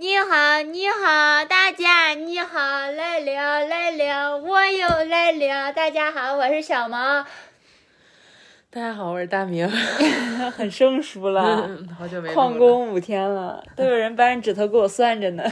你好，你好，大家你好，来了来了，我又来了。大家好，我是小毛。大家好，我是大明。很生疏了，好久没旷工五天了，都有人掰着指头给我算着呢。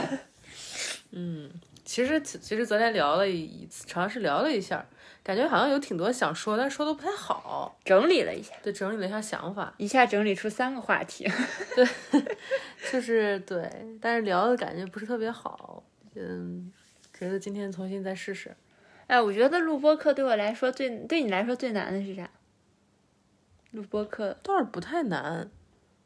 嗯，其实其实昨天聊了一次，尝试聊了一下，感觉好像有挺多想说，但说的不太好。整理了一下，对，整理了一下想法，一下整理出三个话题。对，就是对，但是聊的感觉不是特别好。嗯，觉得今天重新再试试。哎，我觉得录播课对我来说最对你来说最难的是啥？录播课倒是不太难。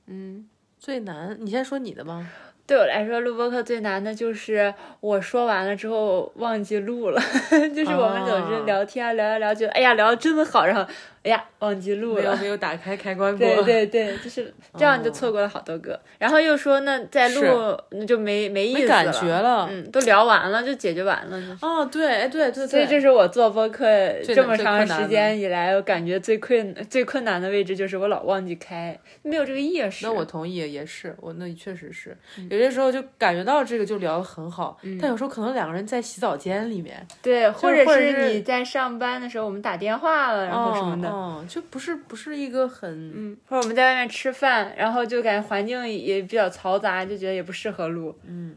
嗯，最难，你先说你的吧。对我来说，录播课最难的就是我说完了之后忘记录了，就是我们总是聊天聊一聊，觉得哎呀聊的真的好，然后。哎呀，忘记录了，没有没有打开开关过。对对对，就是这样，就错过了好多个。然后又说那再录那就没没意思了，感觉了。嗯，都聊完了就解决完了。哦，对，哎对对对。所以这是我做播客这么长时间以来，我感觉最困最困难的位置就是我老忘记开，没有这个意识。那我同意，也是我那确实是有些时候就感觉到这个就聊得很好，但有时候可能两个人在洗澡间里面，对，或者是你在上班的时候我们打电话了，然后什么的。哦，就不是不是一个很，嗯，或者我们在外面吃饭，然后就感觉环境也比较嘈杂，就觉得也不适合录，嗯，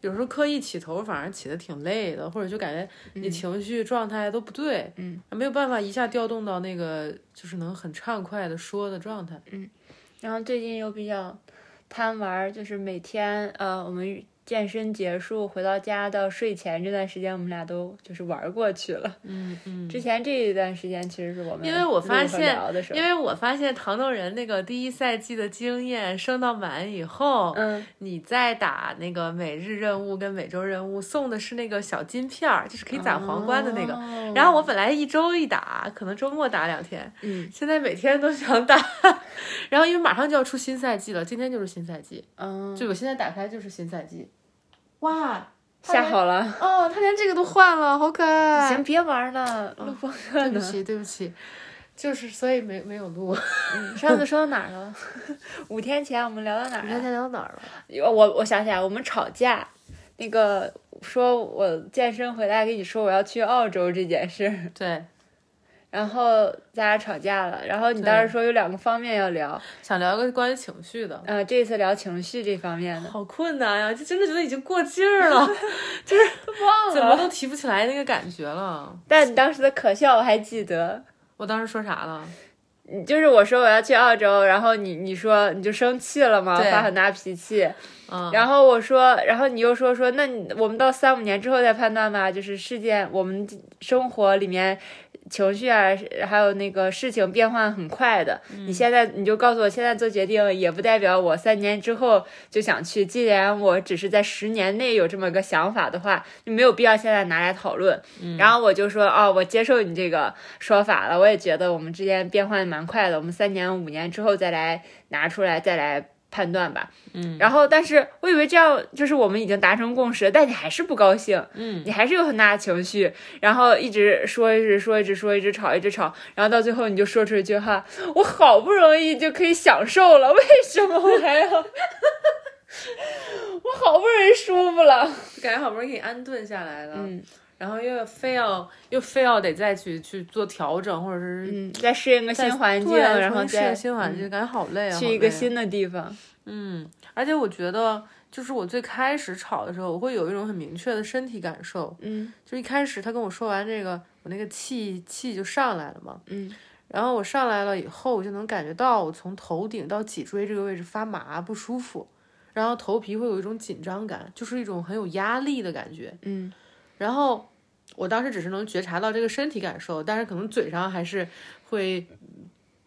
有时候刻意起头，反而起的挺累的，或者就感觉你情绪状态都不对，嗯，没有办法一下调动到那个就是能很畅快的说的状态，嗯，然后最近又比较贪玩，就是每天呃我们。健身结束回到家到睡前这段时间，我们俩都就是玩过去了。嗯嗯。之前这一段时间其实是我们因为我发现，因为我发现糖豆人那个第一赛季的经验升到满以后，嗯，你再打那个每日任务跟每周任务送的是那个小金片儿，就是可以攒皇冠的那个。然后我本来一周一打，可能周末打两天，嗯，现在每天都想打。然后因为马上就要出新赛季了，今天就是新赛季，嗯，就我现在打开就是新赛季。哇，下好了哦，他连这个都换了，好可爱。行，别玩了，录播课呢。对不起，对不起，就是所以没没有录。上次说到哪儿了？五天前我们聊到哪儿了？五天前聊到哪儿了？我我想起来，我们吵架，那个说我健身回来跟你说我要去澳洲这件事。对。然后咱俩吵架了，然后你当时说有两个方面要聊，想聊个关于情绪的，嗯，这次聊情绪这方面。的，好困难呀，就真的觉得已经过劲儿了，就是忘了，怎么都提不起来那个感觉了。但你当时的可笑我还记得，我当时说啥了？就是我说我要去澳洲，然后你你说你就生气了嘛，发很大脾气，嗯，然后我说，然后你又说说，那你我们到三五年之后再判断吧，就是事件我们生活里面。情绪啊，还有那个事情变换很快的。你现在你就告诉我，现在做决定也不代表我三年之后就想去。既然我只是在十年内有这么个想法的话，就没有必要现在拿来讨论。然后我就说，哦，我接受你这个说法了。我也觉得我们之间变换蛮快的。我们三年、五年之后再来拿出来，再来。判断吧，嗯，然后，但是我以为这样就是我们已经达成共识，但你还是不高兴，嗯，你还是有很大的情绪，然后一直说，一直说，一直说，一直吵，一直吵，然后到最后你就说出一句话：“我好不容易就可以享受了，为什么我还要？我好不容易舒服了，感觉好不容易给你安顿下来了，嗯。”然后又非要又非要得再去去做调整，或者是嗯，再适应个新环境，然后适应新环境，感觉好累啊！去一个新的地方，嗯，而且我觉得，就是我最开始吵的时候，我会有一种很明确的身体感受，嗯，就一开始他跟我说完这个，我那个气气就上来了嘛，嗯，然后我上来了以后，我就能感觉到我从头顶到脊椎这个位置发麻不舒服，然后头皮会有一种紧张感，就是一种很有压力的感觉，嗯。然后我当时只是能觉察到这个身体感受，但是可能嘴上还是会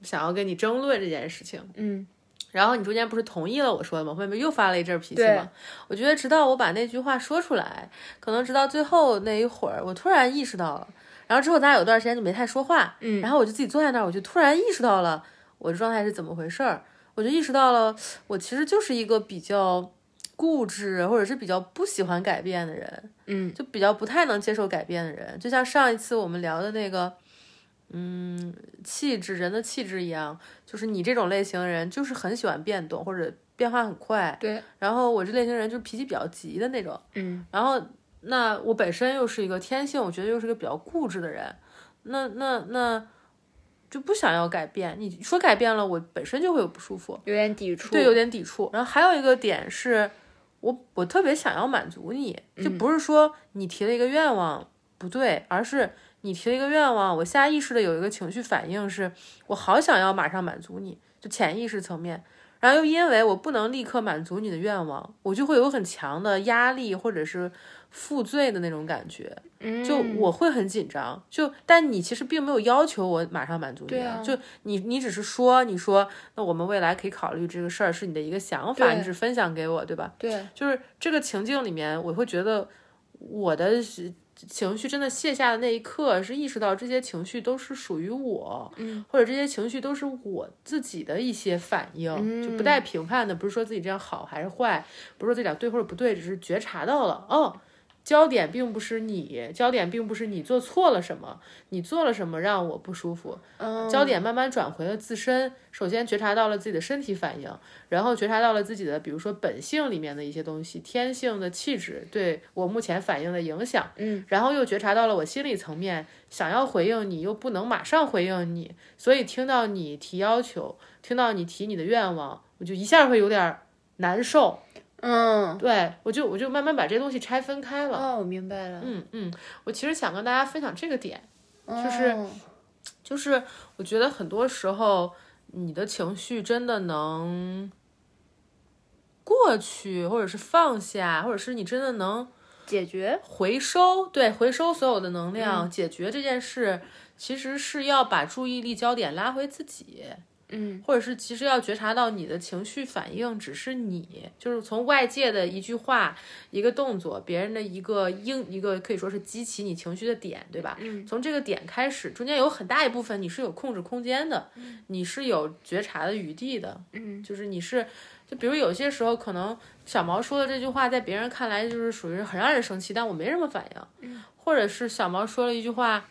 想要跟你争论这件事情。嗯，然后你中间不是同意了我说的吗？后面又发了一阵脾气吗？我觉得直到我把那句话说出来，可能直到最后那一会儿，我突然意识到了。然后之后咱俩有段时间就没太说话。嗯，然后我就自己坐在那儿，我就突然意识到了我的状态是怎么回事儿。我就意识到了，我其实就是一个比较。固执或者是比较不喜欢改变的人，嗯，就比较不太能接受改变的人，就像上一次我们聊的那个，嗯，气质人的气质一样，就是你这种类型的人，就是很喜欢变动或者变化很快，对，然后我这类型人就是脾气比较急的那种，嗯。然后那我本身又是一个天性，我觉得又是个比较固执的人，那那那就不想要改变。你说改变了，我本身就会有不舒服，有点抵触，对，有点抵触。然后还有一个点是，我我特别想要满足你，就不是说你提了一个愿望不对，而是你提了一个愿望，我下意识的有一个情绪反应是，我好想要马上满足你，就潜意识层面。然后又因为我不能立刻满足你的愿望，我就会有很强的压力或者是负罪的那种感觉，嗯，就我会很紧张。就但你其实并没有要求我马上满足你对啊就你你只是说你说那我们未来可以考虑这个事儿是你的一个想法，你只分享给我，对吧？对，就是这个情境里面，我会觉得我的是情绪真的卸下的那一刻，是意识到这些情绪都是属于我，嗯，或者这些情绪都是我自己的一些反应，嗯就不带评判的，不是说自己这样好还是坏，不是说这俩对或者不对，只是觉察到了，哦。焦点并不是你，焦点并不是你做错了什么，你做了什么让我不舒服，嗯，焦点慢慢转回了自身，首先觉察到了自己的身体反应，然后觉察到了自己的，比如说本性里面的一些东西，天性的气质对我目前反应的影响，嗯，然后又觉察到了我心理层面想要回应你，又不能马上回应你，所以听到你提要求，听到你提你的愿望，我就一下会有点难受，嗯，对我就我就慢慢把这些东西拆分开了，哦，我明白了，嗯嗯，我其实想跟大家分享这个点。就是就是我觉得很多时候，你的情绪真的能过去，或者是放下，或者是你真的能解决，回收，对，回收所有的能量，解决这件事，其实是要把注意力焦点拉回自己。嗯。或者是其实要觉察到你的情绪反应只是你，就是从外界的一句话、一个动作、别人的一个应一个可以说是激起你情绪的点，对吧？嗯，从这个点开始，中间有很大一部分你是有控制空间的，你是有觉察的余地的，嗯，就是你是，就比如有些时候可能小毛说的这句话，在别人看来就是属于很让人生气，但我没什么反应，嗯，或者是小毛说了一句话。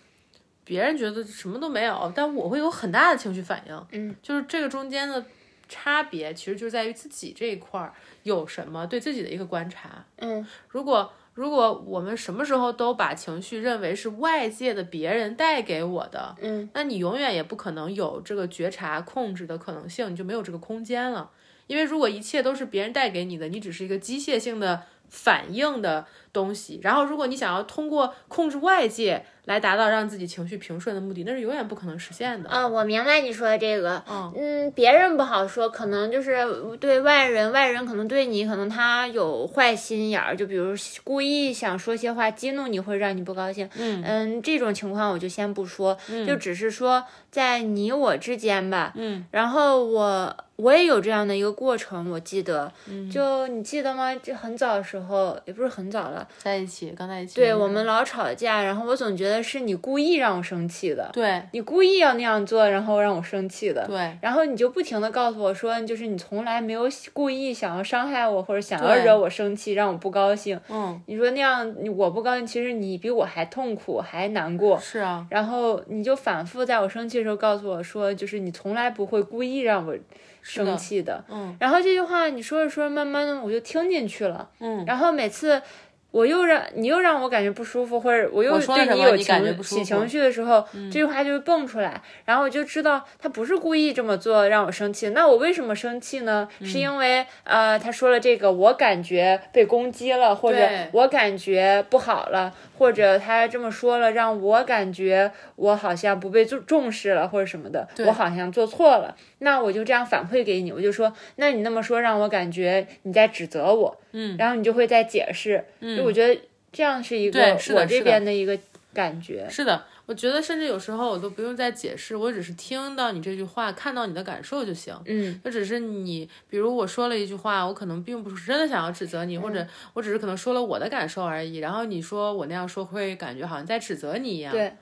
别人觉得什么都没有，但我会有很大的情绪反应。嗯，就是这个中间的差别，其实就在于自己这一块儿有什么对自己的一个观察。嗯如果如果我们什么时候都把情绪认为是外界的别人带给我的，嗯，那你永远也不可能有这个觉察控制的可能性，你就没有这个空间了。因为如果一切都是别人带给你的，你只是一个机械性的反应的东西。然后，如果你想要通过控制外界来达到让自己情绪平顺的目的，那是永远不可能实现的。啊，我明白你说的这个，嗯。嗯，别人不好说，可能就是对外人，外人可能对你，可能他有坏心眼儿，就比如故意想说些话激怒你，或者让你不高兴，嗯。嗯，这种情况我就先不说，就只是说在你我之间吧，嗯，然后我我也有这样的一个过程，我记得，嗯。就你记得吗？就很早的时候，也不是很早了，在一起，刚在一起。对我们老吵架，然后我总觉得是你故意让我生气的，对你故意要那样做，然后让我生气的。对然后你就不停的告诉我说，就是你从来没有故意想要伤害我，或者想要惹我生气，让我不高兴。嗯，你说那样我不高兴，其实你比我还痛苦，还难过。是啊，然后你就反复在我生气的时候告诉我说，就是你从来不会故意让我生气的。嗯然后这句话你说着说着，慢慢的我就听进去了。嗯，然后每次我又让你又让我感觉不舒服，或者我又对你有情起情绪的时候，这句话就会蹦出来，然后我就知道他不是故意这么做让我生气。那我为什么生气呢？嗯。是因为呃他说了这个，我感觉被攻击了，或者我感觉不好了，或者他这么说了，让我感觉我好像不被重重视了，或者什么的，我好像做错了。那我就这样反馈给你，我就说，那你那么说让我感觉你在指责我，嗯，然后你就会在解释，就我觉得这样是一个我这边的一个感觉，是的，我觉得甚至有时候我都不用再解释，我只是听到你这句话，看到你的感受就行。嗯就只是你，比如我说了一句话，我可能并不是真的想要指责你，或者嗯我只是可能说了我的感受而已。然后你说我那样说会感觉好像在指责你一样。对，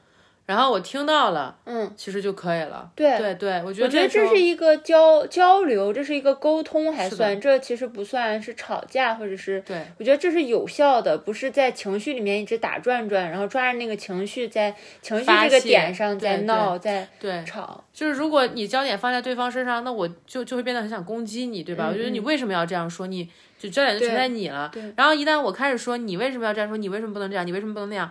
然后我听到了，嗯，其实就可以了。对对对，我觉我觉得这是一个交交流，这是一个沟通，还算这其实不算是吵架，或者是对我觉得这是有效的，不是在情绪里面一直打转转，然后抓着那个情绪在情绪这个点上在闹，在对，吵。就是如果你焦点放在对方身上，那我就就会变得很想攻击你，对吧？我觉得你为什么要这样说？你就焦点就存在你了。对然后一旦我开始说你为什么要这样说，你为什么不能这样，你为什么不能那样？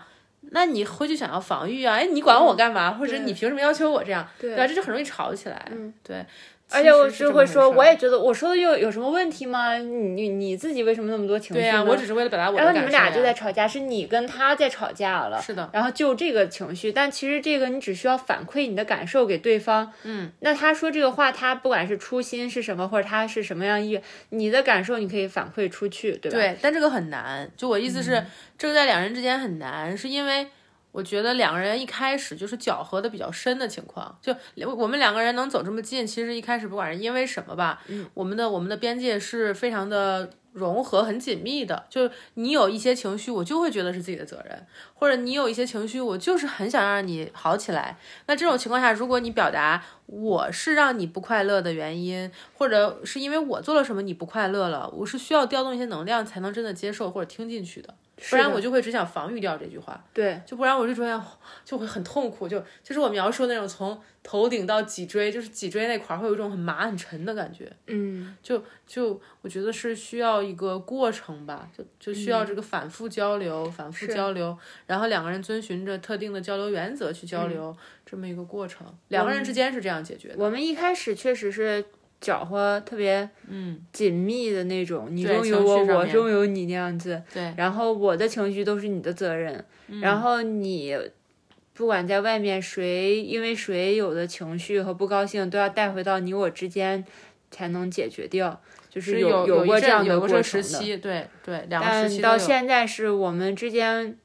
那你会去想要防御啊？哎，你管我干嘛？或者你凭什么要求我这样？对吧？这就很容易吵起来。嗯，对。而且我就会说，我也觉得我说的又有什么问题吗？你你你自己为什么那么多情绪对呀、呢？我只是为了表达我的然后你们俩就在吵架，是你跟他在吵架了。是的，然后就这个情绪，但其实这个你只需要反馈你的感受给对方。嗯，那他说这个话，他不管是初心是什么，或者他是什么样意愿，你的感受你可以反馈出去，对吧？对，但这个很难。就我意思是，这个在两人之间很难，是因为我觉得两个人一开始就是搅和的比较深的情况。就我们两个人能走这么近，其实一开始不管是因为什么吧，嗯，我们的我们的边界是非常的。融合很紧密的，就你有一些情绪，我就会觉得是自己的责任，或者你有一些情绪，我就是很想让你好起来。那这种情况下，如果你表达我是让你不快乐的原因，或者是因为我做了什么你不快乐了，我是需要调动一些能量才能真的接受或者听进去的，不然我就会只想防御掉这句话。对，就不然我就这样就会很痛苦，就就是我描述那种从头顶到脊椎，就是脊椎那块儿会有一种很麻很沉的感觉。嗯，就就我觉得是需要一个过程吧，就就需要这个反复交流，反复交流，然后两个人遵循着特定的交流原则去交流，这么一个过程，两个人之间是这样解决的。我们一开始确实是搅和特别嗯紧密的那种，你对中有我，我中有你那样子。对，然后我的情绪都是你的责任，嗯然后你不管在外面谁因为谁有的情绪和不高兴，都要带回到你我之间才能解决掉，就是是有有过这样的有过这个过程的。时期，对对，两个时但到。现在是我们之间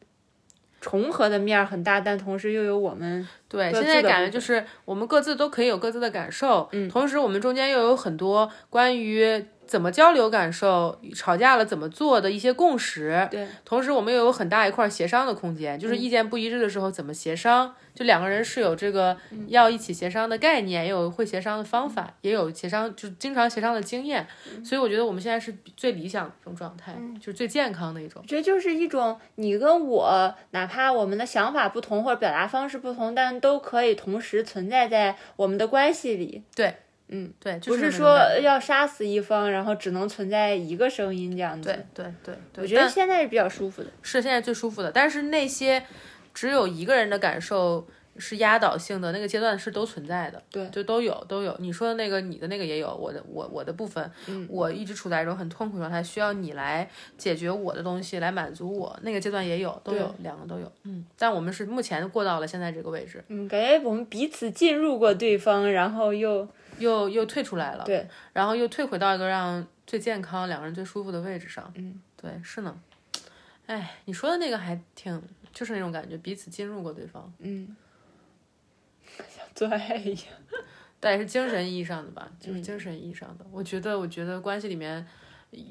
重合的面儿很大，但同时又有我们对，现在感觉就是我们各自都可以有各自的感受，嗯，同时我们中间又有很多关于怎么交流感受、吵架了怎么做的一些共识，对，同时我们又有很大一块协商的空间，就是意见不一致的时候怎么协商，就两个人是有这个要一起协商的概念，也有会协商的方法，也有协商就是经常协商的经验，所以我觉得我们现在是最理想的一种状态，就是最健康的一种。我。觉得就是一种你跟我，哪怕我们的想法不同或者表达方式不同，但都可以同时存在在我们的关系里。对，嗯，对，就不是说要杀死一方，然后只能存在一个声音这样子。对对对对，我觉得现在是比较舒服的。是现在最舒服的。但是那些只有一个人的感受是压倒性的，那个阶段是都存在的，对就都有都有。你说的那个，你的那个也有，我的我我的部分，嗯我一直处在一种很痛苦状态，需要你来解决我的东西，来满足我。那个阶段也有，都有，两个都有。嗯，但我们是目前过到了现在这个位置，嗯，感觉我们彼此进入过对方，然后又又又退出来了，对，然后又退回到一个让最健康、两个人最舒服的位置上。嗯，对，是呢。哎，你说的那个还挺，就是那种感觉，彼此进入过对方。嗯，像做爱一样。但是精神意义上的吧，就是精神意义上的。我觉得，我觉得关系里面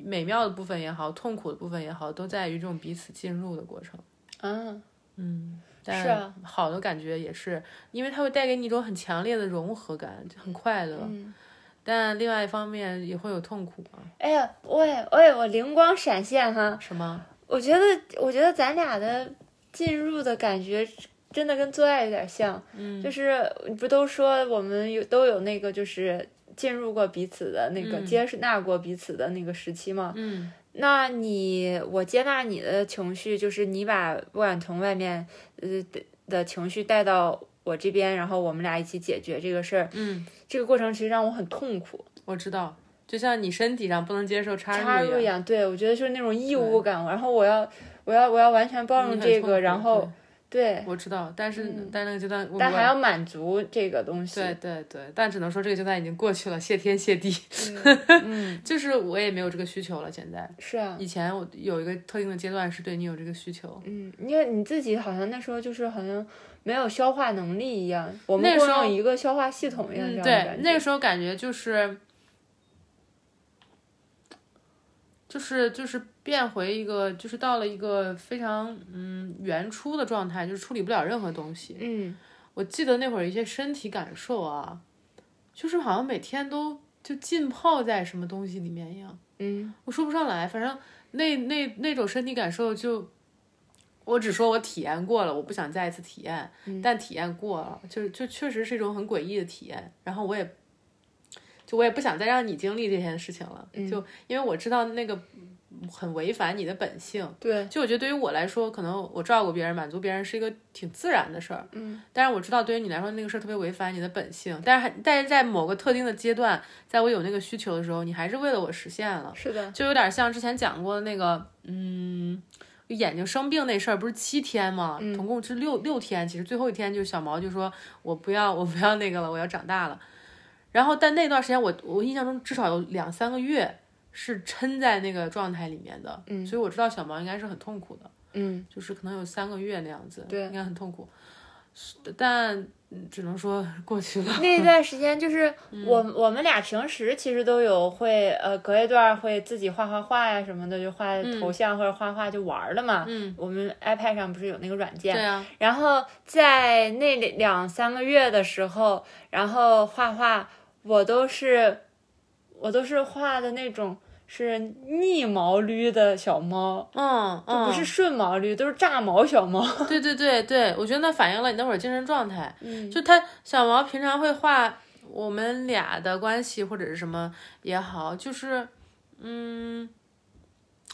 美妙的部分也好，痛苦的部分也好，都在于这种彼此进入的过程。啊，嗯，但是啊好的感觉也是，因为它会带给你一种很强烈的融合感，就很快乐。嗯但另外一方面也会有痛苦啊。哎呀，喂喂，我灵光闪现哈，什么？我觉得，我觉得咱俩的进入的感觉真的跟做爱有点像，嗯，就是不都说我们有都有那个就是进入过彼此的那个、接纳过彼此的那个时期吗？嗯那你我接纳你的情绪，就是你把不管从外面呃的的情绪带到我这边，然后我们俩一起解决这个事儿，嗯，这个过程其实让我很痛苦。我知道，就像你身体上不能接受插插入一样。入一样，对我觉得就是那种义务感，然后我要我要我要完全包容这个，然后对对，我知道，但是、但那个阶段，但还要满足这个东西。对对对，但只能说这个阶段已经过去了，谢天谢地。嗯，就是我也没有这个需求了。现在，是啊，以前我有一个特定的阶段是对你有这个需求。嗯，因为你自己好像那时候就是好像没有消化能力一样，我们那时候共用一个消化系统一样这样嗯，对。那个时候感觉就是，就是就是变回一个，就是到了一个非常嗯原初的状态，就是处理不了任何东西。嗯我记得那会儿一些身体感受啊，就是好像每天都就浸泡在什么东西里面一样。嗯我说不上来，反正那那那种身体感受就，我只说我体验过了，我不想再一次体验，但体验过了，就就确实是一种很诡异的体验。然后我也，就我也不想再让你经历这件事情了，就因为我知道那个很违反你的本性。对，就我觉得对于我来说，可能我照顾别人、满足别人是一个挺自然的事儿，嗯，但是我知道对于你来说，那个事儿特别违反你的本性。但是还但是在某个特定的阶段，在我有那个需求的时候，你还是为了我实现了。是的，就有点像之前讲过的那个，嗯，眼睛生病那事儿，不是七天吗？总共是六六天，其实最后一天就是小毛就说我不要，我不要那个了，我要长大了。然后但那段时间我我印象中至少有两三个月是撑在那个状态里面的，嗯，所以我知道小毛应该是很痛苦的，嗯，就是可能有三个月那样子，对应该很痛苦。是但嗯只能说 过去了。那段时间就是嗯我、我们俩平时其实都有会呃隔一段会自己画画画呀什么的，就画头像或者画画就玩儿的嘛。嗯，我们 iPad 上不是有那个软件，对啊，然后在那两三个月的时候，然后画画，我都是我都是画的那种是逆毛驴的小猫，嗯就，不是顺毛驴，都是炸毛小猫。对对对对，我觉得那反映了你那会儿精神状态。嗯，就他小毛平常会画我们俩的关系或者是什么也好，就是嗯，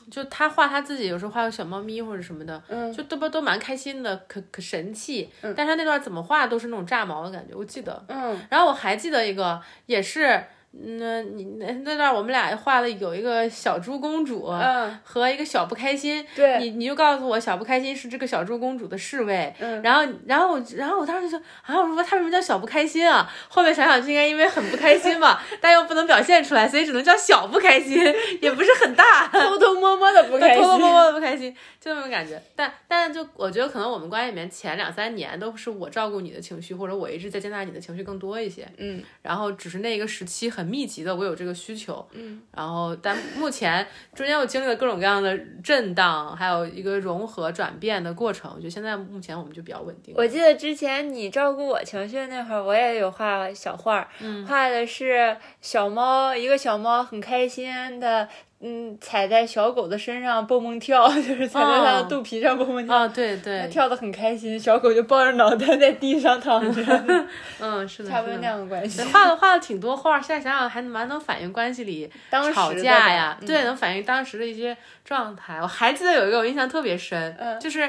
就他画他自己，有时候画个小猫咪或者什么的，嗯就都不都蛮开心的，可可神气。但是他那段怎么画都是那种炸毛的感觉，我记得。嗯然后我还记得一个，也是。嗯，你那那段我们俩画了有一个小猪公主，嗯，和一个小不开心，对。你你就告诉我小不开心是这个小猪公主的侍卫，嗯。然后然后我然后我当时就啊，我说他为什么叫小不开心啊？后面想想就应该因为很不开心嘛，但又不能表现出来，所以只能叫小不开心，也不是很大，偷偷摸摸的不开心，偷偷摸摸的不开心，就那种感觉。但但就我觉得可能我们关系里面前两三年都是我照顾你的情绪，或者我一直在接纳你的情绪更多一些，嗯，然后只是那个时期很密集的，我有这个需求，嗯，然后但目前中间又经历了各种各样的震荡，还有一个融合转变的过程，我觉得现在目前我们就比较稳定。我记得之前你照顾我情绪那会儿，我也有画小画儿，画的是小猫，一个小猫很开心的，嗯，踩在小狗的身上蹦蹦跳，就是踩在它的哦肚皮上蹦蹦跳，啊，对它对，跳的很开心，小狗就抱着脑袋在地上躺着，嗯，是的，差不多那。样的关系对。画了画了挺多画，现在想想还蛮能反映关系里当时吵架呀，嗯对，能反映当时的一些状态。我还记得有一个我印象特别深，嗯就是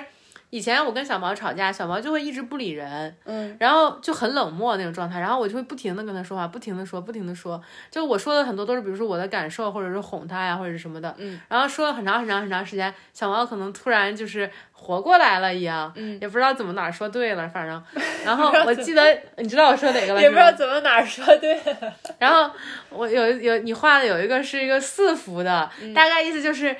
以前我跟小毛吵架，小毛就会一直不理人，嗯，然后就很冷漠那种状态，然后我就会不停的跟他说话，不停的说，不停的说，就我说的很多都是比如说我的感受，或者是哄他呀，或者是什么的，嗯，然后说了很长很长很长时间，小毛可能突然就是活过来了一样，嗯，也不知道怎么哪儿说对了，反正，然后我记得你知道我说哪个了，也不知道怎么哪儿说对了，然后我有有你画的有一个是一个四幅的，嗯大概意思就是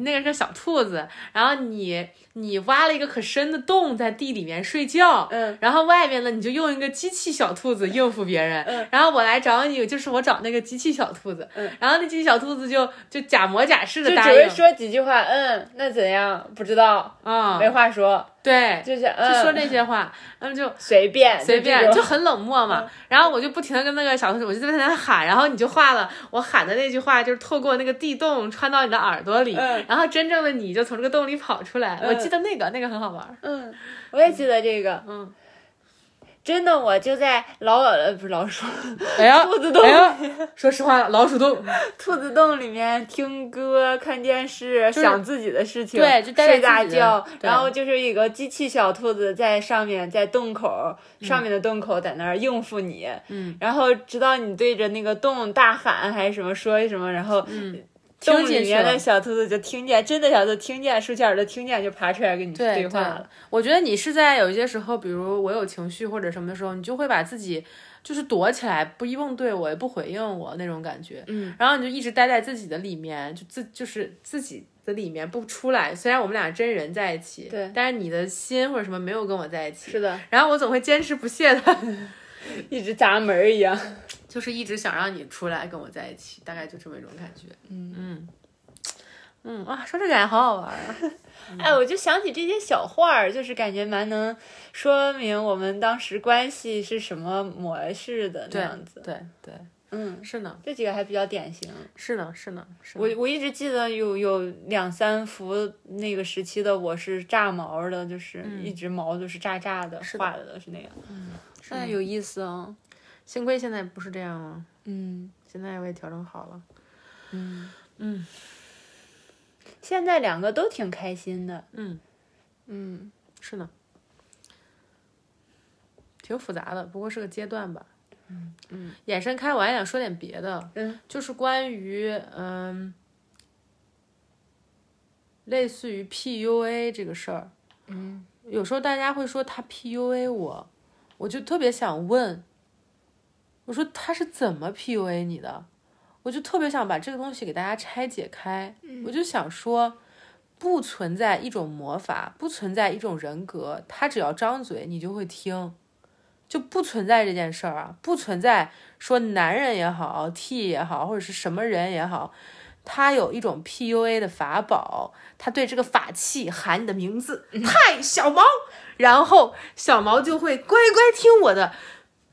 那个是小兔子，然后你你挖了一个可深的洞在地里面睡觉，嗯，然后外面呢你就用一个机器小兔子应付别人，嗯，然后我来找你，就是我找那个机器小兔子，嗯，然后那机器小兔子就就假模假式的答应就只会，说几句话，嗯，那怎样？不知道，啊、没话说，对，就是就嗯，说这些话，然后就随便随便就很冷漠嘛。然后我就不停的跟那个小同学，我就在那喊，然后你就画了我喊的那句话，就是透过那个地洞穿到你的耳朵里，嗯。然后真正的你就从这个洞里跑出来。嗯。我记得那个那个很好玩。嗯，我也记得这个，嗯，真的，我就在老呃不是老鼠，哎呀，兔子洞哎，说实话，老鼠洞，兔子洞里面听歌、看电视、是想自己的事情，对就睡大觉，然后就是一个机器小兔子在上面，在洞口、上面的洞口在那儿应付你，嗯，然后直到你对着那个洞大喊还是什么说什么，然后嗯，洞里面的小兔子就听见，真的小兔子听见，竖起耳朵听见就爬出来跟你对对话了，我觉得你是在有一些时候，比如我有情绪或者什么的时候，你就会把自己就是躲起来，不应对我，也不回应我那种感觉。嗯，然后你就一直待在自己的里面，就自就是自己的里面不出来。虽然我们俩真人在一起，对但是你的心或者什么没有跟我在一起。是的，然后我总会坚持不懈的，一直砸门一样。就是一直想让你出来跟我在一起，大概就这么一种感觉。嗯嗯，嗯哇，说这感觉好好玩啊。哎，我就想起这些小画儿，就是感觉蛮能说明我们当时关系是什么模式的那样子。对对，嗯，是呢，这几个还比较典型。是呢，是呢，是我我一直记得有有两三幅那个时期的我是炸毛的，就是一直毛就是炸炸的，画的是那样。嗯，哎，有意思哦。幸亏现在不是这样了。嗯，现在我也调整好了。嗯嗯，现在两个都挺开心的。嗯嗯，是呢，挺复杂的，不过是个阶段吧。嗯嗯，延伸开，我还想说点别的。嗯，就是关于嗯，类似于 PUA 这个事儿。嗯，有时候大家会说他 PUA 我，我就特别想问，我说他是怎么 PUA 你的？我就特别想把这个东西给大家拆解开。我就想说，不存在一种魔法，不存在一种人格，他只要张嘴你就会听，就不存在这件事儿啊，不存在说男人也好，T 也好，或者是什么人也好，他有一种 PUA 的法宝，他对这个法器喊你的名字，嗨，小毛，然后小毛就会乖乖听我的。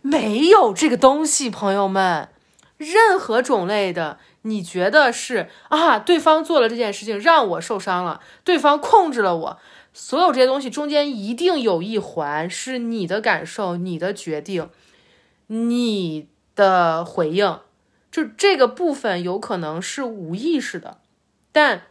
没有这个东西，朋友们。任何种类的，你觉得是啊？对方做了这件事情让我受伤了，对方控制了我，所有这些东西中间一定有一环是你的感受、你的决定、你的回应，就这个部分有可能是无意识的，但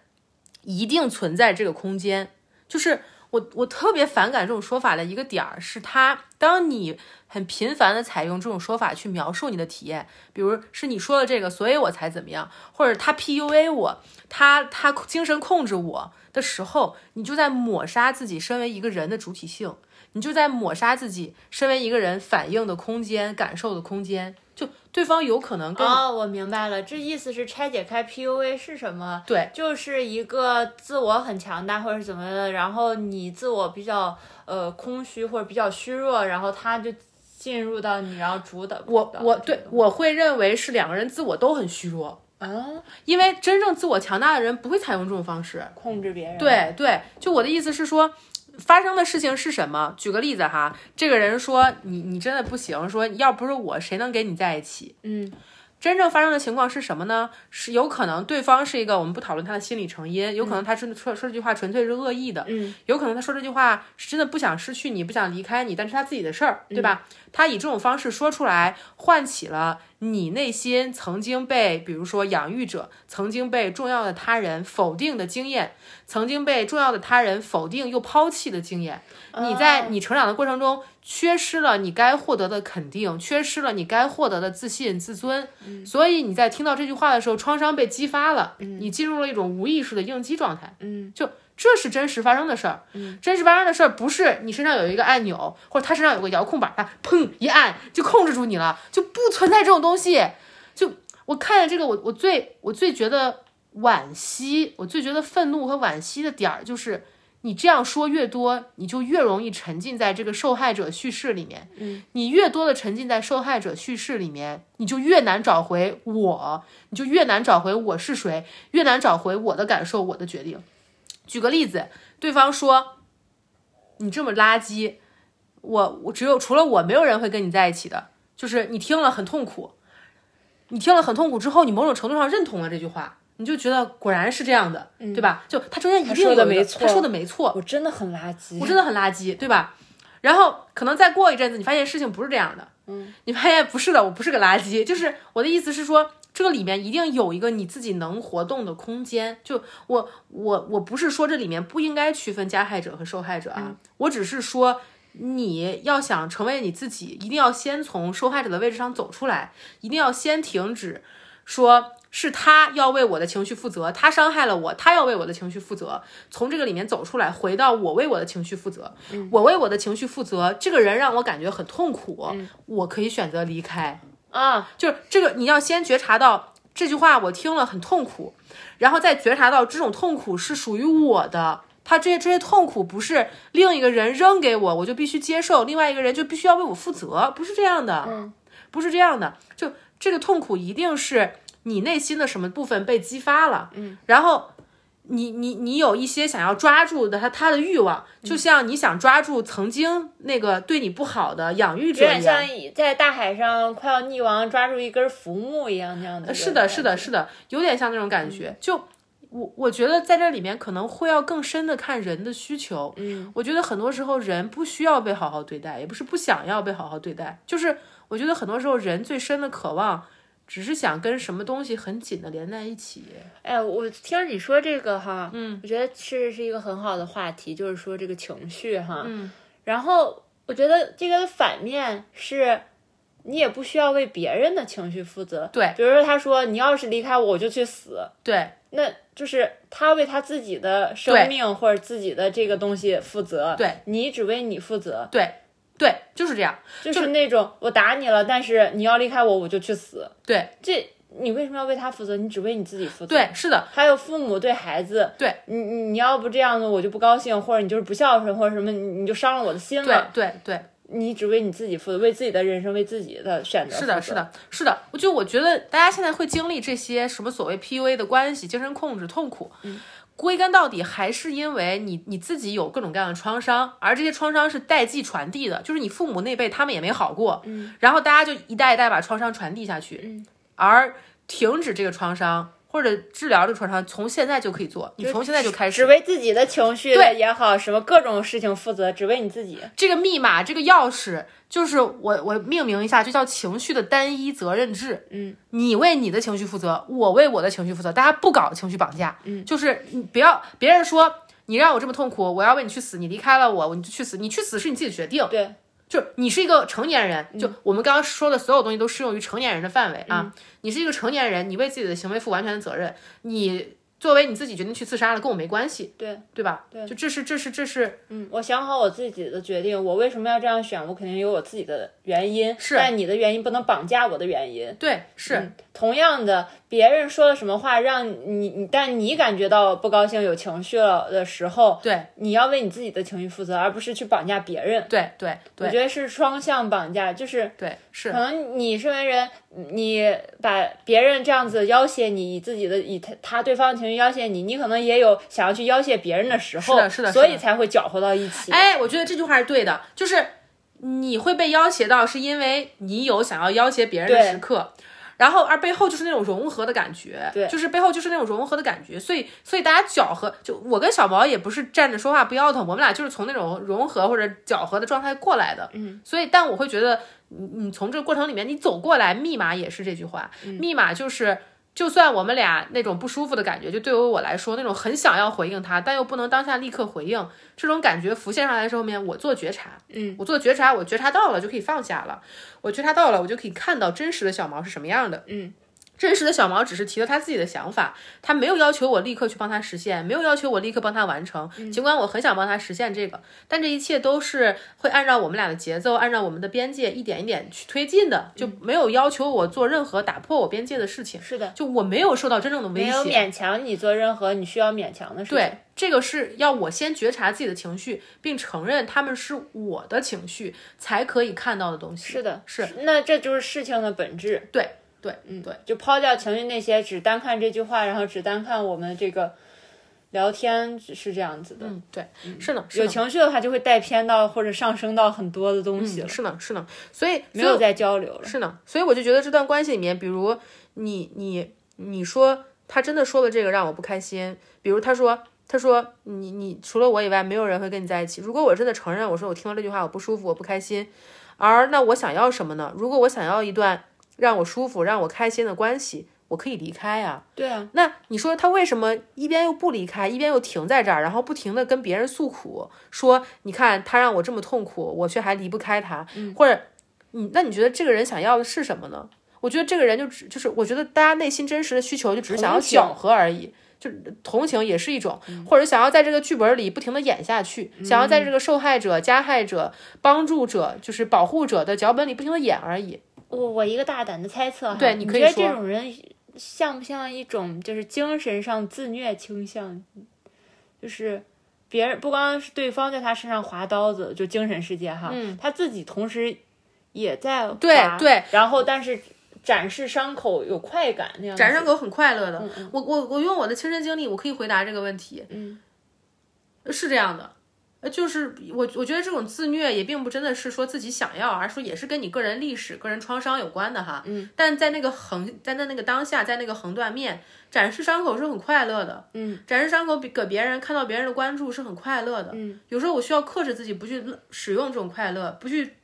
一定存在这个空间。就是我我特别反感这种说法的一个点儿是，他当你。很频繁的采用这种说法去描述你的体验，比如是你说了这个，所以我才怎么样，或者他 PUA 我，他他精神控制我的时候，你就在抹杀自己身为一个人的主体性，你就在抹杀自己身为一个人反应的空间、感受的空间。就对方有可能跟哦，我明白了，这意思是拆解开 PUA 是什么？对，就是一个自我很强大或者怎么的，然后你自我比较呃空虚或者比较虚弱，然后他就。进入到你，然后主导我，我对我会认为是两个人自我都很虚弱啊，因为真正自我强大的人不会采用这种方式控制别人。对对，就我的意思是说，发生的事情是什么？举个例子哈，这个人说你你真的不行，说要不是我，谁能跟你在一起？嗯。真正发生的情况是什么呢？是有可能对方是一个，我们不讨论他的心理成因，有可能他是说说这句话纯粹是恶意的，嗯，有可能他说这句话是真的不想失去你，不想离开你，但是他自己的事儿，对吧？他以这种方式说出来，唤起了你内心曾经被，比如说养育者，曾经被重要的他人否定的经验，曾经被重要的他人否定又抛弃的经验，你在你成长的过程中。缺失了你该获得的肯定，缺失了你该获得的自信、自尊，所以你在听到这句话的时候，创伤被激发了，你进入了一种无意识的应激状态。嗯，就这是真实发生的事儿。嗯，真实发生的事儿不是你身上有一个按钮，或者他身上有个遥控板，他砰一按就控制住你了，就不存在这种东西。就我看见这个，我我最我最觉得惋惜，我最觉得愤怒和惋惜的点儿就是。你这样说越多，你就越容易沉浸在这个受害者叙事里面。嗯，你越多的沉浸在受害者叙事里面，你就越难找回我，你就越难找回我是谁，越难找回我的感受，我的决定。举个例子，对方说你这么垃圾，我我只有除了我，没有人会跟你在一起的。就是你听了很痛苦，你听了很痛苦之后，你某种程度上认同了这句话。你就觉得果然是这样的，对吧？就他中间一定有没错，他说的没错，我真的很垃圾，我真的很垃圾，对吧？然后可能再过一阵子，你发现事情不是这样的，嗯，你发现不是的，我不是个垃圾，就是我的意思是说，这个里面一定有一个你自己能活动的空间。就我我我不是说这里面不应该区分加害者和受害者啊，我只是说你要想成为你自己，一定要先从受害者的位置上走出来，一定要先停止说。是他要为我的情绪负责，他伤害了我，他要为我的情绪负责。从这个里面走出来，回到我为我的情绪负责，我为我的情绪负责。这个人让我感觉很痛苦，我可以选择离开啊。就是这个，你要先觉察到这句话我听了很痛苦，然后再觉察到这种痛苦是属于我的。他这些这些痛苦不是另一个人扔给我，我就必须接受；另外一个人就必须要为我负责，不是这样的，不是这样的。就这个痛苦一定是。你内心的什么部分被激发了？嗯，然后你你你有一些想要抓住的他他的欲望，就像你想抓住曾经那个对你不好的养育者一样。点像在大海上快要溺亡，抓住一根浮木一样那样的。呃是的，是的，。是的，有点像那种感觉。就我我觉得在这里面可能会要更深的看人的需求。嗯，我觉得很多时候人不需要被好好对待，也不是不想要被好好对待，就是我觉得很多时候人最深的渴望，只是想跟什么东西很紧的连在一起。哎，我听你说这个哈，嗯，我觉得是是一个很好的话题，就是说这个情绪哈，嗯，然后我觉得这个的反面是。你也不需要为别人的情绪负责，对。比如说他说你要是离开我，我就去死，对。那就是他为他自己的生命或者自己的这个东西负责，对，你只为你负责，对对，就是这样。就是那种我打你了，但是你要离开我，我就去死，对这你为什么要为他负责？你只为你自己负责。对，是的，还有父母对孩子，对你你你要不这样子，我就不高兴，或者你就是不孝顺，或者什么，你你就伤了我的心对了。对对。你只为你自己负责，为自己的人生，为自己的选择。是的，是的，是的。我就我觉得大家现在会经历这些什么所谓 PUA 的关系、精神控制、痛苦，嗯归根到底还是因为你你自己有各种各样的创伤，而这些创伤是代际传递的，就是你父母那辈他们也没好过，嗯，然后大家就一代一代把创伤传递下去，嗯，而停止这个创伤或者治疗这个创伤，从现在就可以做，你从现在就开始只为自己的情绪对也好，什么各种事情负责，只为你自己。这个密码，这个钥匙，就是我我命名一下，就叫情绪的单一责任制。嗯，你为你的情绪负责，我为我的情绪负责，大家不搞情绪绑架。嗯，就是你不要别人说你让我这么痛苦，我要为你去死，你离开了我，你就去死，你去死是你自己的决定。对，就你是一个成年人，就我们刚刚说的所有东西都适用于成年人的范围啊。嗯你是一个成年人，你为自己的行为负完全的责任。你作为你自己决定去自杀了，跟我没关系，对对吧？对就这是这是这是嗯，我想好我自己的决定，我为什么要这样选，我肯定有我自己的原因。是但你的原因不能绑架我的原因。对是。同样的，别人说了什么话让你你，但你感觉到不高兴、有情绪了的时候，对你要为你自己的情绪负责，而不是去绑架别人。对对对我觉得是双向绑架，就是对是可能你身为人，你把别人这样子要挟你，以自己的以他他对方的情绪要挟你，你可能也有想要去要挟别人的时候，是的是的所以才会搅和到一起。哎，我觉得这句话是对的，就是你会被要挟到，是因为你有想要要挟别人的时刻。然后，而背后就是那种融合的感觉，对。就是背后就是那种融合的感觉，所以，所以大家搅和，就我跟小毛也不是站着说话不腰疼，我们俩就是从那种融合或者搅和的状态过来的，嗯，所以，但我会觉得，你你从这个过程里面你走过来，密码也是这句话，密码就是。就算我们俩那种不舒服的感觉，就对于我来说，那种很想要回应他，但又不能当下立刻回应，这种感觉浮现上来的时候面，我做觉察，嗯，我做觉察，我觉察到了就可以放下了，我觉察到了，我就可以看到真实的小毛是什么样的，嗯。真实的小毛只是提了他自己的想法，他没有要求我立刻去帮他实现，没有要求我立刻帮他完成。尽管我很想帮他实现这个，但这一切都是会按照我们俩的节奏，按照我们的边界一点一点去推进的，就没有要求我做任何打破我边界的事情。是的，就我没有受到真正的威胁没有。勉强你做任何你需要勉强的事情。对，这个是要我先觉察自己的情绪，并承认他们是我的情绪，才可以看到的东西。是的，是，那这就是事情的本质。对，对，嗯，对，就抛掉情绪那些，只单看这句话，然后只单看我们这个聊天是这样子的。嗯，对，是的，有，情绪的话，就会带偏到或者上升到很多的东西了，嗯是呢，是呢，所以没有在交流了。是呢，所以我就觉得这段关系里面，比如你你你说他真的说了这个让我不开心，比如他说他说你你除了我以外没有人会跟你在一起。如果我真的承认我说我听了这句话我不舒服我不开心，而那我想要什么呢？如果我想要一段让我舒服让我开心的关系，我可以离开呀、对啊，那你说他为什么一边又不离开，一边又停在这儿，然后不停的跟别人诉苦，说你看他让我这么痛苦，我却还离不开他，或者你那你觉得这个人想要的是什么呢？我觉得这个人就只就是，我觉得大家内心真实的需求就只是想要搅和而已。就同情也是一种，或者想要在这个剧本里不停的演下去，想要在这个受害者、加害者、帮助者，就是保护者的脚本里不停的演而已。我我一个大胆的猜测哈，对你觉得这种人像不像一种就是精神上自虐倾向？就是别人不光是对方在他身上划刀子，就精神世界哈，他自己同时也在嗯对划对，然后但是展示伤口有快感那样。展示伤口很快乐的。嗯我我我用我的亲身经历，我可以回答这个问题。嗯，是这样的。呃，就是我，我觉得这种自虐也并不真的是说自己想要，而是说也是跟你个人历史、个人创伤有关的哈。嗯，但在那个横，在那那个当下，在那个横断面，展示伤口是很快乐的。嗯，展示伤口比给别人看到别人的关注是很快乐的。嗯，有时候我需要克制自己，不去使用这种快乐，不去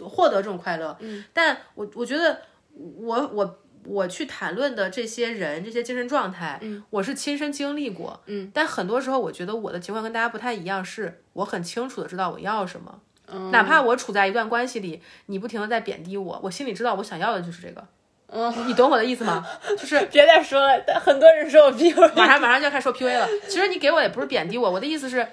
获得这种快乐。嗯，但我我觉得我我。我去谈论的这些人，这些精神状态，嗯，我是亲身经历过，嗯，但很多时候我觉得我的情况跟大家不太一样，是我很清楚的知道我要什么，嗯。哪怕我处在一段关系里，你不停的在贬低我，我心里知道我想要的就是这个，嗯，你懂我的意思吗？就是 别再说了，但很多人说我 PUA，马上马上就要开始说 PUA 了。其实你给我也不是贬低我，我的意思是，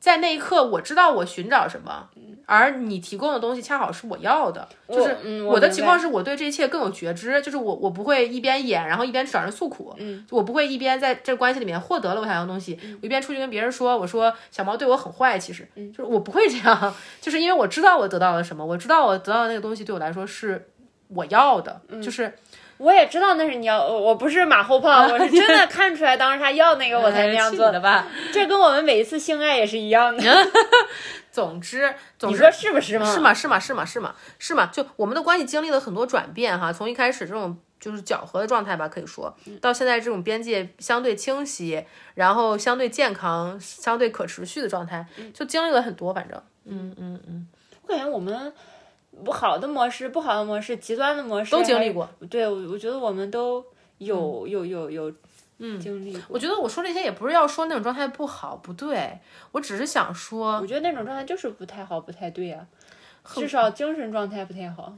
在那一刻我知道我寻找什么，而你提供的东西恰好是我要的。就是嗯我的情况是我对这一切更有觉知，就是我我不会一边演，然后一边找人诉苦，嗯，我不会一边在这关系里面获得了我想要的东西，我一边出去跟别人说，我说小猫对我很坏，其实，就是我不会这样，就是因为我知道我得到了什么，我知道我得到的那个东西对我来说是我要的，就是我也知道那是你要，我我不是马后炮，我是真的看出来当时他要那个我才 那样做的吧。这跟我们每一次性爱也是一样的。总之，总之你说是不是吗？是吗？是吗？是吗？是吗？是吗？就我们的关系经历了很多转变哈，从一开始这种就是搅和的状态吧，可以说到现在这种边界相对清晰，然后相对健康、相对可持续的状态，就经历了很多。反正，嗯嗯嗯，我感觉我们不好的模式、不好的模式、极端的模式都经历过。对，我我觉得我们都有有有有嗯经历过。我觉得我说这些也不是要说那种状态不好不对，我只是想说我，觉得那种状态就是不太好、不太对啊、至少精神状态不太好，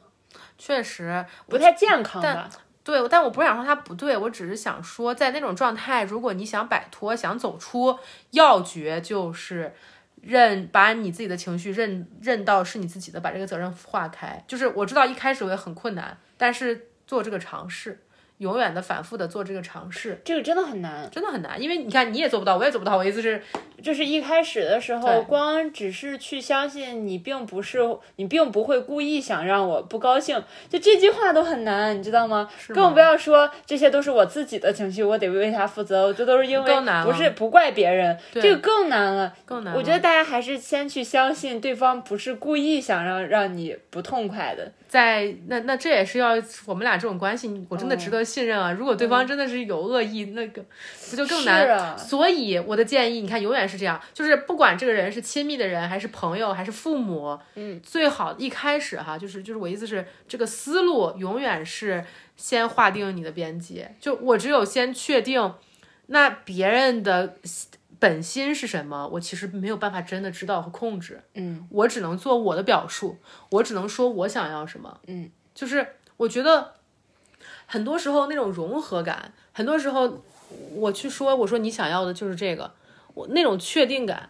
确实不太健康吧。对，但我不是想说他不对，我只是想说，在那种状态，如果你想摆脱、想走出，要诀就是认把你自己的情绪认认到是你自己的，把这个责任化开。就是我知道一开始我也很困难，但是做这个尝试，永远的反复的做这个尝试，这个真的很难，真的很难。因为你看你也做不到，我也做不到。我意思是，就是一开始的时候，光只是去相信你并不是你并不会故意想让我不高兴，就这句话都很难，你知道吗？更不要说这些都是我自己的情绪，我得为他负责，这都是因为难不是不怪别人，这个更难了。更难了。我觉得大家还是先去相信对方不是故意想让让你不痛快的。在那那这也是要我们俩这种关系，我真的值得信任啊！如果对方真的是有恶意，那个不就更难？所以我的建议，你看，永远是这样，就是不管这个人是亲密的人，还是朋友，还是父母，嗯，最好一开始哈，就是就是我意思是，这个思路永远是先划定你的边界，就我只有先确定，那别人的本心是什么，我其实没有办法真的知道和控制，嗯，我只能做我的表述，我只能说我想要什么，嗯，就是我觉得很多时候那种融合感，很多时候我去说我说你想要的就是这个，我那种确定感，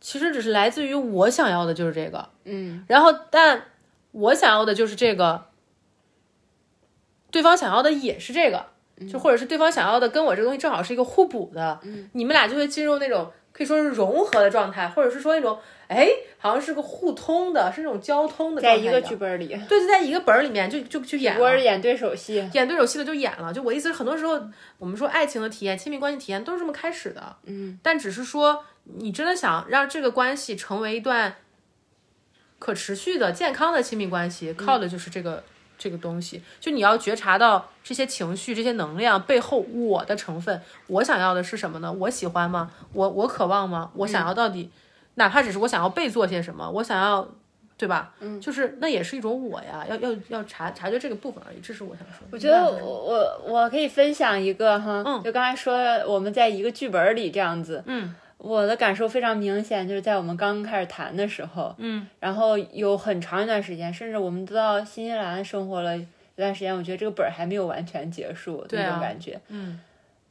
其实只是来自于我想要的就是这个，嗯，然后但我想要的就是这个，对方想要的也是这个，就或者是对方想要的跟我这个东西正好是一个互补的，嗯，你们俩就会进入那种可以说是融合的状态，或者是说那种哎好像是个互通的，是那种交通的在一个剧本里，对，就在一个本儿里面就就就演了。我是演对手戏。演对手戏的就演了，就我意思是，很多时候我们说爱情的体验、亲密关系体验都是这么开始的，嗯，但只是说你真的想让这个关系成为一段可持续的、健康的亲密关系，靠的就是这个、这个东西。就你要觉察到这些情绪、这些能量背后我的成分，我想要的是什么呢？我喜欢吗？我我渴望吗？我想要到底，哪怕只是我想要被做些什么，我想要。对吧？嗯，就是那也是一种我呀，要要要察察觉这个部分而已，这是我想说的。我觉得我我我可以分享一个哈，嗯。就刚才说我们在一个剧本里这样子，嗯，我的感受非常明显，就是在我们刚开始谈的时候，嗯，然后有很长一段时间，甚至我们都到新西兰生活了一段时间，我觉得这个本儿还没有完全结束那种感觉，嗯，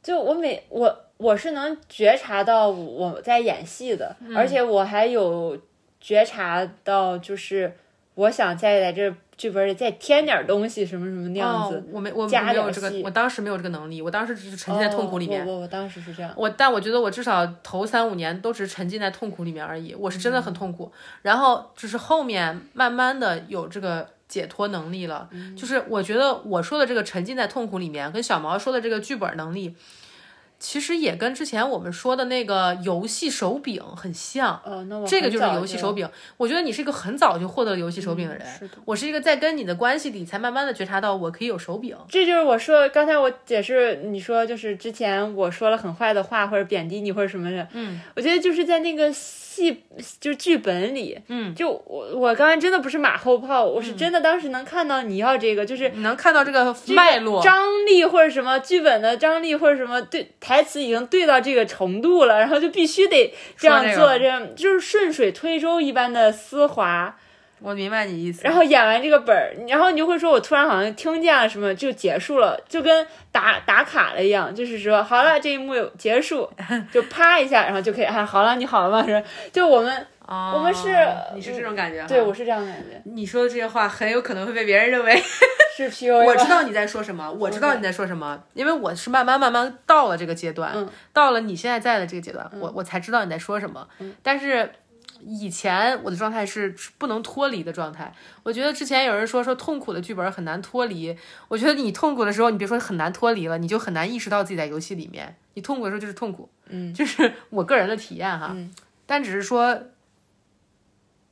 就我每我我是能觉察到我在演戏的，嗯而且我还有觉察到就是我想再在这剧本里再添点东西，什么什么那样子。哦、我没我没有这个，我当时没有这个能力，我当时只是沉浸在痛苦里面。哦、我我我当时是这样，我但我觉得我至少头三五年都只是沉浸在痛苦里面而已，我是真的很痛苦。然后只是后面慢慢的有这个解脱能力了。嗯就是我觉得我说的这个沉浸在痛苦里面，跟小毛说的这个剧本能力，其实也跟之前我们说的那个游戏手柄很像。哦，那我这个就是游戏手柄，我觉得你是一个很早就获得了游戏手柄的人。是的我是一个在跟你的关系里才慢慢的觉察到我可以有手柄。这就是我说刚才我解释你说就是之前我说了很坏的话或者贬低你或者什么的，嗯，我觉得就是在那个戏就是剧本里，嗯，就我我刚才真的不是马后炮，我是真的当时能看到你要这个，就是你能看到这个这个脉络，张力或者什么剧本的张力或者什么对台词已经对到这个程度了，然后就必须得这样做，这样就是顺水推舟一般的丝滑。我明白你意思。然后演完这个本儿，然后你就会说，我突然好像听见了什么，就结束了，就跟打打卡了一样，就是说好了，这一幕结束，就啪一下，然后就可以，哎，好了，你好了吗？是，就我们，哦我们是你是这种感觉哈？对我是这样感觉，你说的这些话很有可能会被别人认为 是 PUA 我知道你在说什么，我知道你在说什么，因为我是慢慢慢慢到了这个阶段，嗯到了你现在在的这个阶段，我我才知道你在说什么。嗯但是以前我的状态是是不能脱离的状态。我觉得之前有人说说痛苦的剧本很难脱离，我觉得你痛苦的时候，你别说很难脱离了，你就很难意识到自己在游戏里面。你痛苦的时候就是痛苦，嗯，就是我个人的体验哈。嗯但只是说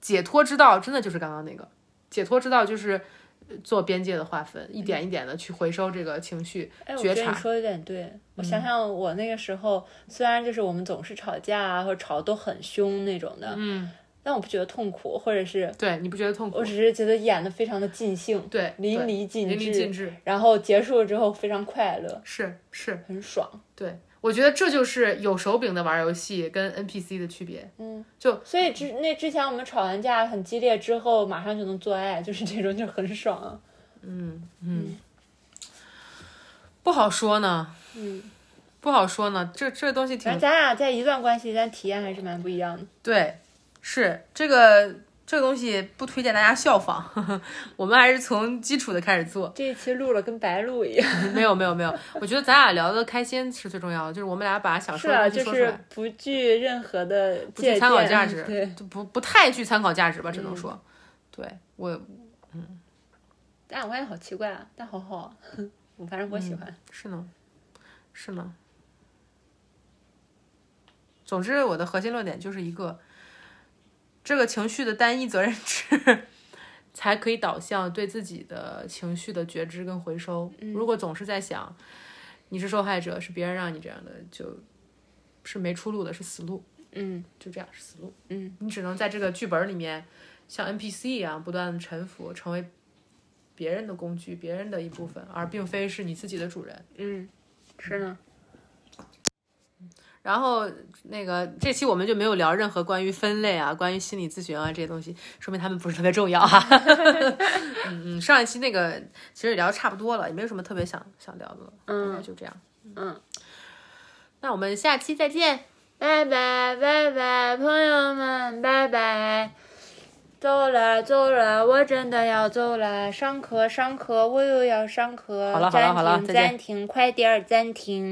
解脱之道，真的就是刚刚那个解脱之道，就是呃做边界的划分，一点一点的去回收这个情绪。哎，我觉察嗯觉得你说的有点对。我想想，我那个时候虽然就是我们总是吵架啊，或者吵的都很凶那种的，嗯，但我不觉得痛苦，或者是对，你不觉得痛苦我？只是觉得演的非常的尽兴，对，淋漓尽致，淋漓尽致，然后结束了之后非常快乐，是是，很爽。对，我觉得这就是有手柄的玩游戏跟 NPC 的区别。嗯，就所以之那之前我们吵完架很激烈之后，马上就能做爱，就是这种就很爽啊。不好说呢，嗯，不好说呢，这这东西挺咱俩在一段关系，咱体验还是蛮不一样的。对，是这个这个东西不推荐大家效仿，我们还是从基础的开始做。这一期录了跟白录一样，没有没有没有，我觉得咱俩聊的开心是最重要的，就是我们俩把想说的就是东西说出来，不具任何的不具参考价值，对，就不不太具参考价值吧，只能说，对我嗯，但我发现好奇怪啊，但好好啊，我反正我喜欢。是呢，是呢。总之，我的核心论点就是一个，这个情绪的单一责任制，才可以导向对自己的情绪的觉知跟回收。如果总是在想你是受害者，是别人让你这样的，就是没出路的，是死路。嗯就这样是死路。嗯，你只能在这个剧本里面像 NPC 一样不断的臣服，成为别人的工具，别人的一部分，而并非是你自己的主人。嗯，是呢。然后那个这期我们就没有聊任何关于分类啊、关于心理咨询啊这些东西，说明他们不是特别重要哈、嗯嗯，上一期那个其实也聊的差不多了，也没有什么特别想想聊的了，大概就这样。嗯，那我们下期再见。拜拜拜拜，朋友们，拜拜。走了走了，我真的要走了。上课上课，我又要上课。好了好了好了暂停暂停，快点儿暂停。